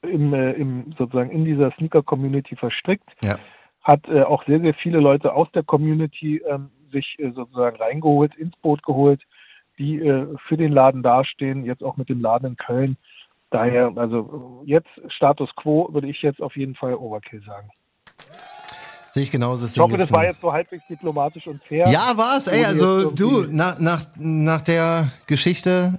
im, äh, im sozusagen in dieser Sneaker Community verstrickt, ja. hat äh, auch sehr sehr viele Leute aus der Community ähm, sich äh, sozusagen reingeholt, ins Boot geholt, die äh, für den Laden dastehen, jetzt auch mit dem Laden in Köln. Daher, also jetzt Status Quo würde ich jetzt auf jeden Fall Overkill sagen. Sehe ich genauso. Ich hoffe, das war jetzt so halbwegs diplomatisch und fair. Ja, war es. Ey, also du, nach, nach, nach der Geschichte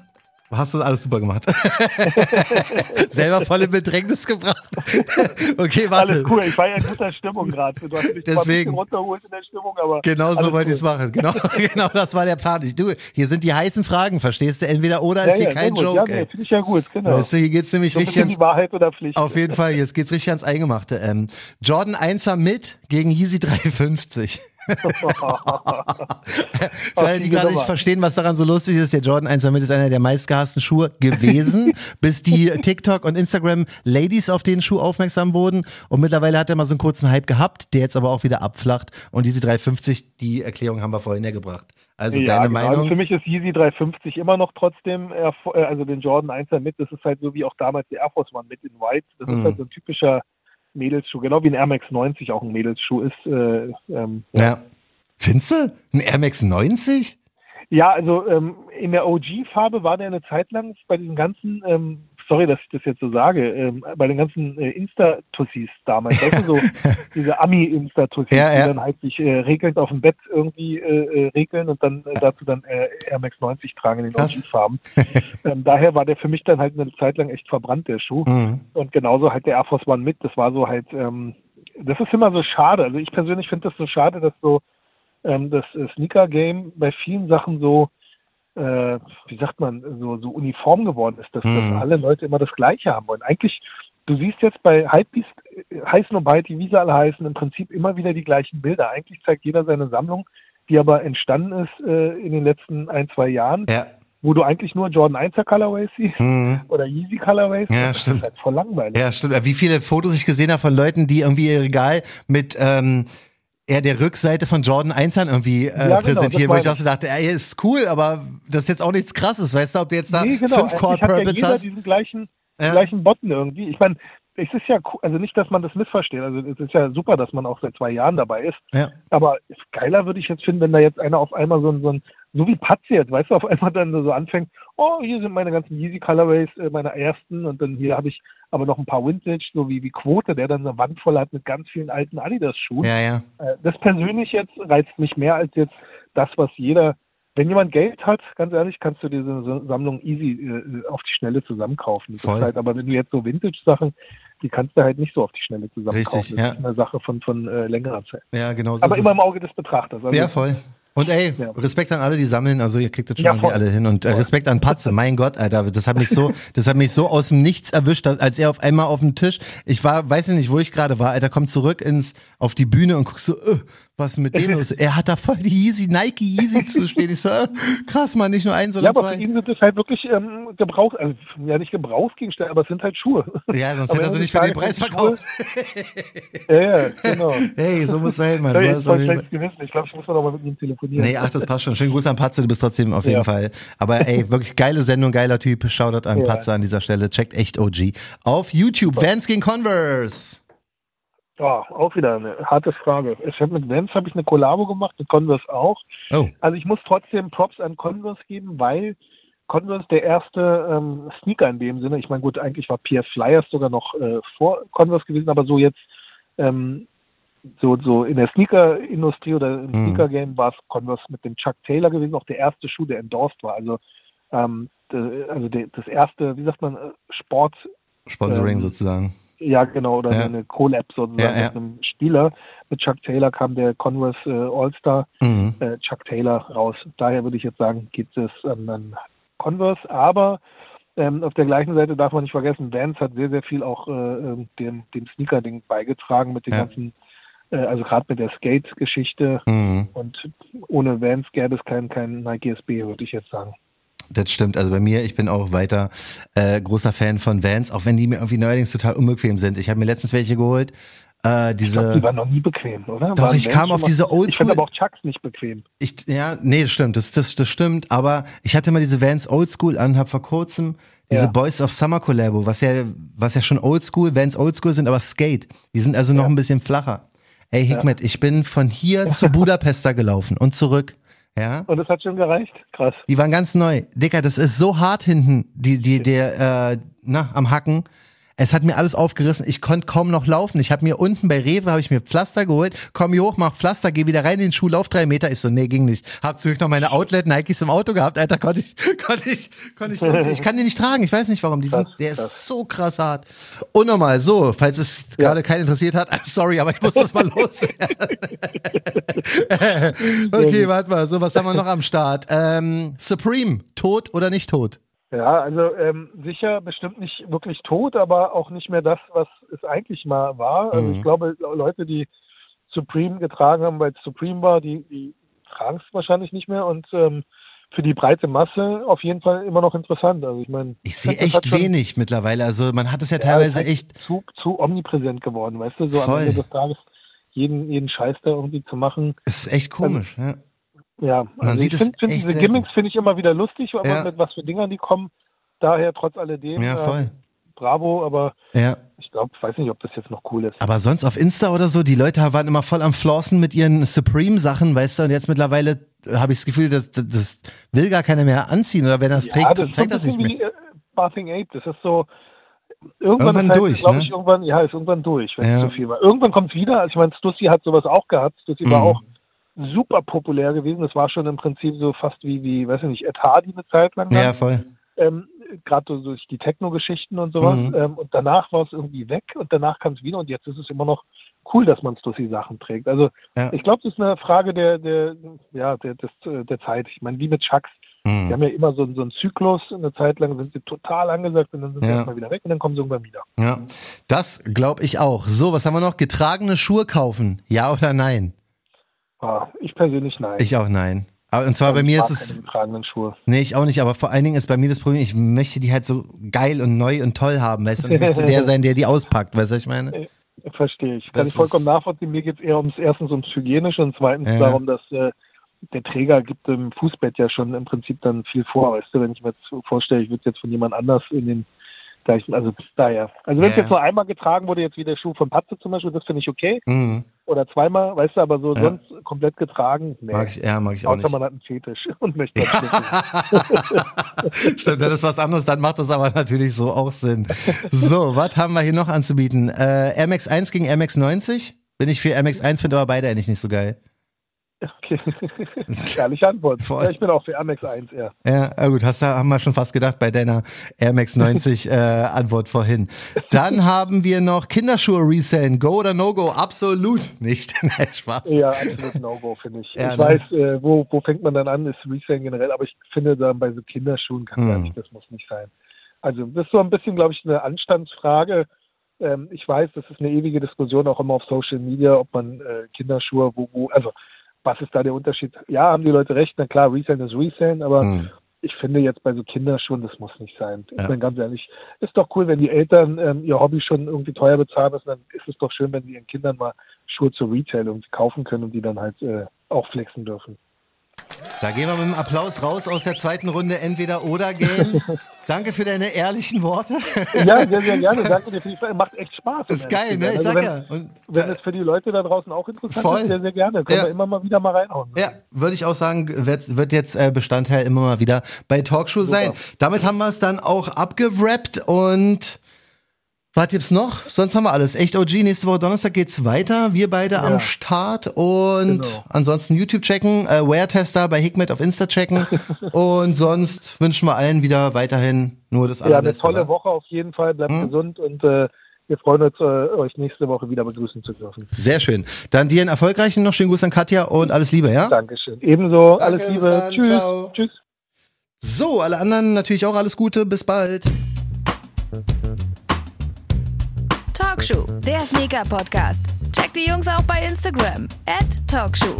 hast du alles super gemacht. (laughs) Selber voll in Bedrängnis gebracht. (laughs) okay, warte. Alles cool, ich war ja in guter Stimmung gerade. Du hast mich Deswegen. ein runtergeholt in der Stimmung, aber. Genau so wollte ich es machen. Genau, (laughs) genau, das war der Plan. Du, hier sind die heißen Fragen, verstehst du? Entweder oder ja, ist hier ja, kein Joke. Ja, nee, finde ich ja gut, genau. Weißt du, hier geht's nämlich so richtig ans, Wahrheit oder Pflicht. Auf jeden Fall, jetzt geht's richtig ans Eingemachte. Ähm, Jordan 1er mit gegen Yeezy 350. (laughs) Alle, die gerade nicht verstehen, was daran so lustig ist, der Jordan 1 damit ist einer der meistgehassten Schuhe gewesen, (laughs) bis die TikTok und Instagram Ladies auf den Schuh aufmerksam wurden. Und mittlerweile hat er mal so einen kurzen Hype gehabt, der jetzt aber auch wieder abflacht. Und diese 350, die Erklärung haben wir vorhin ja gebracht. Also ja, deine genau. Meinung? Also für mich ist Yeezy 350 immer noch trotzdem, äh, also den Jordan 1er mit, das ist halt so wie auch damals der Air Force One mit in White. Das mhm. ist halt so ein typischer Mädelsschuh, genau wie ein Air Max 90 auch ein Mädelsschuh ist. Äh, ähm, ja. Findest du? Ein Air Max 90? Ja, also ähm, in der OG-Farbe war der eine Zeit lang bei diesen ganzen ähm, sorry, dass ich das jetzt so sage, ähm, bei den ganzen äh, Insta-Tussis damals, weißt du, so (laughs) diese Ami-Insta-Tussis, ja, ja. die dann halt sich äh, regelnd auf dem Bett irgendwie äh, äh regeln und dann äh, dazu dann äh, Air Max 90 tragen in den OG-Farben. (laughs) ähm, daher war der für mich dann halt eine Zeit lang echt verbrannt, der Schuh. Mhm. Und genauso halt der Air Force One mit, das war so halt, ähm, das ist immer so schade. Also ich persönlich finde das so schade, dass so ähm, das Sneaker-Game bei vielen Sachen so äh, wie sagt man, so, so uniform geworden ist, dass, mhm. dass alle Leute immer das Gleiche haben wollen. Eigentlich, du siehst jetzt bei Hypebeast, äh, heißen und Byte, wie sie alle heißen, im Prinzip immer wieder die gleichen Bilder. Eigentlich zeigt jeder seine Sammlung, die aber entstanden ist äh, in den letzten ein, zwei Jahren. Ja. Wo du eigentlich nur Jordan 1er Colorways siehst mhm. oder Yeezy Colorways. Ja, das stimmt. ist halt voll langweilig. Ja, stimmt. Wie viele Fotos ich gesehen habe von Leuten, die irgendwie ihr Regal mit ähm, eher der Rückseite von Jordan 1 irgendwie äh, ja, genau, präsentieren, wo ich auch so dachte, ey, ist cool, aber das ist jetzt auch nichts krasses, weißt du, ob du jetzt da nee, genau. fünf Core Purples ja hast. diesen gleichen, ja. gleichen Botten irgendwie. Ich meine, es ist ja, cool, also nicht, dass man das missversteht. Also es ist ja super, dass man auch seit zwei Jahren dabei ist. Ja. Aber geiler würde ich jetzt finden, wenn da jetzt einer auf einmal so ein, so ein so wie Patz jetzt, weißt du, auf einmal dann so anfängt, oh, hier sind meine ganzen Yeezy Colorways, äh, meine ersten und dann hier habe ich aber noch ein paar Vintage, so wie, wie Quote, der dann eine Wand voll hat mit ganz vielen alten Adidas-Schuhen. Ja, ja. Äh, das persönlich jetzt reizt mich mehr als jetzt das, was jeder wenn jemand Geld hat, ganz ehrlich, kannst du diese Sammlung easy äh, auf die Schnelle zusammenkaufen. Voll. Halt, aber wenn du jetzt so Vintage-Sachen, die kannst du halt nicht so auf die Schnelle zusammenkaufen. Richtig, das ja. ist eine Sache von, von äh, längerer Zeit. Ja, genau so aber immer es. im Auge des Betrachters. Also, Ja, voll. Und ey, Ja. Respekt an alle, die sammeln. Also ihr kriegt das schon Ja, irgendwie alle hin. Und äh, Respekt an Patze. Mein Gott, Alter, das hat mich so, (laughs) das hat mich so aus dem Nichts erwischt, als er auf einmal auf dem Tisch. Ich war, weiß ich nicht, wo ich gerade war. Alter, kommt zurück ins auf die Bühne und guckst so, äh, was ist mit dem los? Er hat da voll die Yeezy, Nike Yeezy zu stehen. Ich so, äh, krass, man, nicht nur eins, Ja, sondern aber für zwei. ihn sind das halt wirklich ähm, Gebrauch, also ja nicht Gebrauchsgegenstände, aber es sind halt Schuhe. Ja, sonst Aber hätte er sie nicht für den Preis verkauft. ja, ja, genau. (laughs) Hey, so muss sein, Mann. Ich. Ich glaube, ich muss mal noch mal mit ihm telefonieren. Nee, ach, das passt schon. Schönen Gruß an Patze, du bist trotzdem auf jeden Ja. Fall. Aber ey, wirklich geile Sendung, geiler Typ. Shoutout an Ja. Patze an dieser Stelle. Checkt echt OG. Auf YouTube, Vans gegen Converse. Ja, auch wieder eine harte Frage. Ich hab mit Vans habe ich eine Kollabo gemacht, mit Converse auch. Oh, Also ich muss trotzdem Props an Converse geben, weil Converse der erste ähm, Sneaker in dem Sinne, ich meine gut, eigentlich war PS Flyers sogar noch äh, vor Converse gewesen, aber so jetzt ähm, so, so in der Sneaker-Industrie oder im Mhm. Sneaker-Game war es Converse mit dem Chuck Taylor gewesen, auch der erste Schuh, der endorsed war. Also, ähm, de, also de, das erste, wie sagt man, äh, Sport, Sponsoring Ähm, sozusagen. Ja genau, oder Ja. eine Collab sozusagen Ja, mit einem Spieler. Mit Chuck Taylor kam der Converse äh, All-Star Mhm. äh, Chuck Taylor raus. Daher würde ich jetzt sagen, gibt es ähm, an Converse, aber ähm, auf der gleichen Seite darf man nicht vergessen, Vans hat sehr, sehr viel auch äh, ähm, dem, dem Sneaker-Ding beigetragen mit den ganzen, äh, also gerade mit der Skate-Geschichte Mhm. und ohne Vans gäbe es kein, kein Nike SB, würde ich jetzt sagen. Das stimmt. Also bei mir, ich bin auch weiter äh, großer Fan von Vans, auch wenn die mir irgendwie neuerdings total unbequem sind. Ich habe mir letztens welche geholt. Äh, Ich glaube, diese. die waren noch nie bequem, oder? Doch, Waren ich kam auf mal- diese Ich fand Oldschool. aber auch Chucks nicht bequem. Ich, ja, nee, das stimmt, das, das, das stimmt, aber ich hatte mal diese Vans Oldschool an, hab vor kurzem diese Ja. Boys of Summer Collabo, was ja, was ja schon Oldschool, Vans Oldschool sind, aber Skate. Die sind also noch Ja. ein bisschen flacher. Ey, Hikmet, ich bin von hier zu Budapest da gelaufen und zurück. Ja, Und das hat schon gereicht? Krass. die waren ganz neu. Dicker, das ist so hart hinten, die, die, der, äh, na, am Hacken. Es hat mir alles aufgerissen. Ich konnte kaum noch laufen. Ich habe mir unten bei Rewe habe ich mir Pflaster geholt, komm hier hoch, mach Pflaster, geh wieder rein in den Schuh, lauf drei Meter. Ich so, nee, ging nicht. Hab zurück noch meine Outlet Nikes im Auto gehabt, Alter, konnte ich, (laughs) konnte ich, konnte ich, ich kann die nicht tragen. Ich weiß nicht warum. Die sind, der ist so krass hart. Unnormal. So, falls es Ja. gerade keinen interessiert hat, I'm (laughs) sorry, aber ich muss das mal loswerden. (laughs) okay, warte mal. So, was haben wir noch am Start? Ähm, Supreme, tot oder nicht tot? Ja, also ähm, sicher bestimmt nicht wirklich tot, aber auch nicht mehr das, was es eigentlich mal war. Also Mhm. ich glaube, Leute, die Supreme getragen haben, weil es Supreme war, die, die tragen es wahrscheinlich nicht mehr und ähm, für die breite Masse auf jeden Fall immer noch interessant. Also ich meine, Ich sehe echt schon- wenig mittlerweile. Also man hat es ja Ja, teilweise halt echt. zu, zu omnipräsent geworden, weißt du, so Voll. am Ende des Tages jeden, jeden Scheiß da irgendwie zu machen. Ist echt komisch. Ja. Ja, Man also sieht ich finde find diese. Gimmicks finde ich immer wieder lustig, aber Ja. mit was für Dingern die kommen. Daher trotz alledem, ja, voll. ähm, bravo, aber Ja. ich glaube, weiß nicht, ob das jetzt noch cool ist. Aber sonst auf Insta oder so, die Leute waren immer voll am Flossen mit ihren Supreme-Sachen, weißt du, und jetzt mittlerweile habe ich das Gefühl, das, das, das will gar keiner mehr anziehen oder wenn er es ja, trägt, das so zeigt das nicht mehr. wie äh, Bathing Ape. Das ist so irgendwann, Irgendwann halt, durch, glaube ne? ich, irgendwann, ja, ist irgendwann durch, wenn Ja. es zu viel war. Irgendwann kommt es wieder. Also ich meine, Stussy hat sowas auch gehabt. Stussy war Mhm. auch super populär gewesen. Das war schon im Prinzip so fast wie, wie, weiß ich nicht, Ed Hardy eine Zeit lang. Ja, dann. voll. ähm, gerade so durch die Techno-Geschichten und sowas. Mhm. Ähm, und danach war es irgendwie weg und danach kam es wieder und jetzt ist es immer noch cool, dass man Stussy Sachen trägt. Also Ja. ich glaube, das ist eine Frage der, der, ja, der, des, der Zeit. Ich meine, wie mit Chucks. Die Mhm. haben ja immer so, so einen Zyklus. Eine Zeit lang sind sie total angesagt und dann sind sie Ja. erstmal wieder weg und dann kommen sie irgendwann wieder. Ja, das glaube ich auch. So, was haben wir noch? Getragene Schuhe kaufen? Ja oder nein? Ah, ich persönlich nein. Ich auch nein. Aber und zwar bei Ich mir mag ist es Schuhe. Nee, ich auch nicht, aber vor allen Dingen ist bei mir das Problem, ich möchte die halt so geil und neu und toll haben, weißt du? Und ich möchte der (laughs) sein, der die auspackt, weißt du, was ich meine? Verstehe ich. Das Kann ich vollkommen nachvollziehen. Mir geht es eher ums erstens ums Hygienische und zweitens Ja. darum, dass äh, der Träger gibt im Fußbett ja schon im Prinzip dann viel vor. Weißt du, wenn ich mir jetzt vorstelle, ich würde jetzt von jemand anders in den Also daher. Also wenn es Ja, jetzt ja. nur einmal getragen wurde, jetzt wie der Schuh von Patze zum Beispiel, das finde ich okay. Mhm. Oder zweimal, weißt du, aber so Ja. sonst komplett getragen, nee. Mag ich, ja, mag ich auch Außer nicht. man hat einen Fetisch (laughs) und möchte (laughs) das nicht. Stimmt, das ist was anderes, dann macht das aber natürlich so auch Sinn. So, was haben wir hier noch anzubieten? Äh, Air Max 1 gegen Air Max 90? Bin ich für Air Max 1, finde aber beide eigentlich nicht so geil. Okay. (laughs) Ehrliche Antwort. Ja, ich bin auch für Air Max 1 eher. Ja, ja, gut, hast du, haben wir schon fast gedacht bei deiner Air Max 90 (laughs) äh, Antwort vorhin. Dann haben wir noch Kinderschuhe resellen. Go oder no go? Absolut nicht. (laughs) Nein, Spaß. Ja, absolut No-Go, finde ich. Ja, ich ne? weiß, äh, wo, wo fängt man dann an, ist Resale generell, aber ich finde dann bei so Kinderschuhen kann Hm. gar nicht, das muss nicht sein. Also das ist so ein bisschen, glaube ich, eine Anstandsfrage. Ähm, ich weiß, das ist eine ewige Diskussion auch immer auf Social Media, ob man äh, Kinderschuhe, wo, wo, also was ist da der Unterschied? Ja, haben die Leute recht, na klar, Resale ist Resale, aber Hm. ich finde jetzt bei so Kinderschuhen, das muss nicht sein. Ich Ja. bin ganz ehrlich, ist doch cool, wenn die Eltern ähm, ihr Hobby schon irgendwie teuer bezahlen müssen, dann ist es doch schön, wenn die ihren Kindern mal Schuhe zu Retail irgendwie kaufen können und die dann halt äh, auch flexen dürfen. Da gehen wir mit einem Applaus raus aus der zweiten Runde entweder oder Game. (laughs) Danke für deine ehrlichen Worte. Ja, sehr, sehr gerne. Danke dir für. Macht echt Spaß. ist geil, ne? sein. Ich Also sag wenn, ja. Und, Wenn es für die Leute da draußen auch interessant Voll. ist, sehr, sehr gerne. Können Ja. wir immer mal wieder mal reinhauen. Ja, würde ich auch sagen, wird, wird jetzt äh, Bestandteil immer mal wieder bei Talkshow sein. Damit haben wir es dann auch abgewrappt und was gibt's noch? Sonst haben wir alles. Echt OG, nächste Woche Donnerstag geht's weiter. Wir beide am Start und Genau. ansonsten YouTube checken, äh, Wear-Tester bei Hikmet auf Insta checken (laughs) und sonst wünschen wir allen wieder weiterhin nur das Ja, eine Allerbeste. tolle wa? Woche auf jeden Fall. Bleibt Mhm. gesund und äh, wir freuen uns, äh, euch nächste Woche wieder begrüßen zu dürfen. Sehr schön. Dann dir einen erfolgreichen noch. Schönen Gruß an Katja und alles Liebe, ja? Dankeschön. Ebenso. Danke, alles Liebe. dann. Tschüss. Ciao. Tschüss. So, alle anderen natürlich auch alles Gute. Bis bald. Talkshow, der Sneaker-Podcast. Checkt die Jungs auch bei Instagram. Talkshow.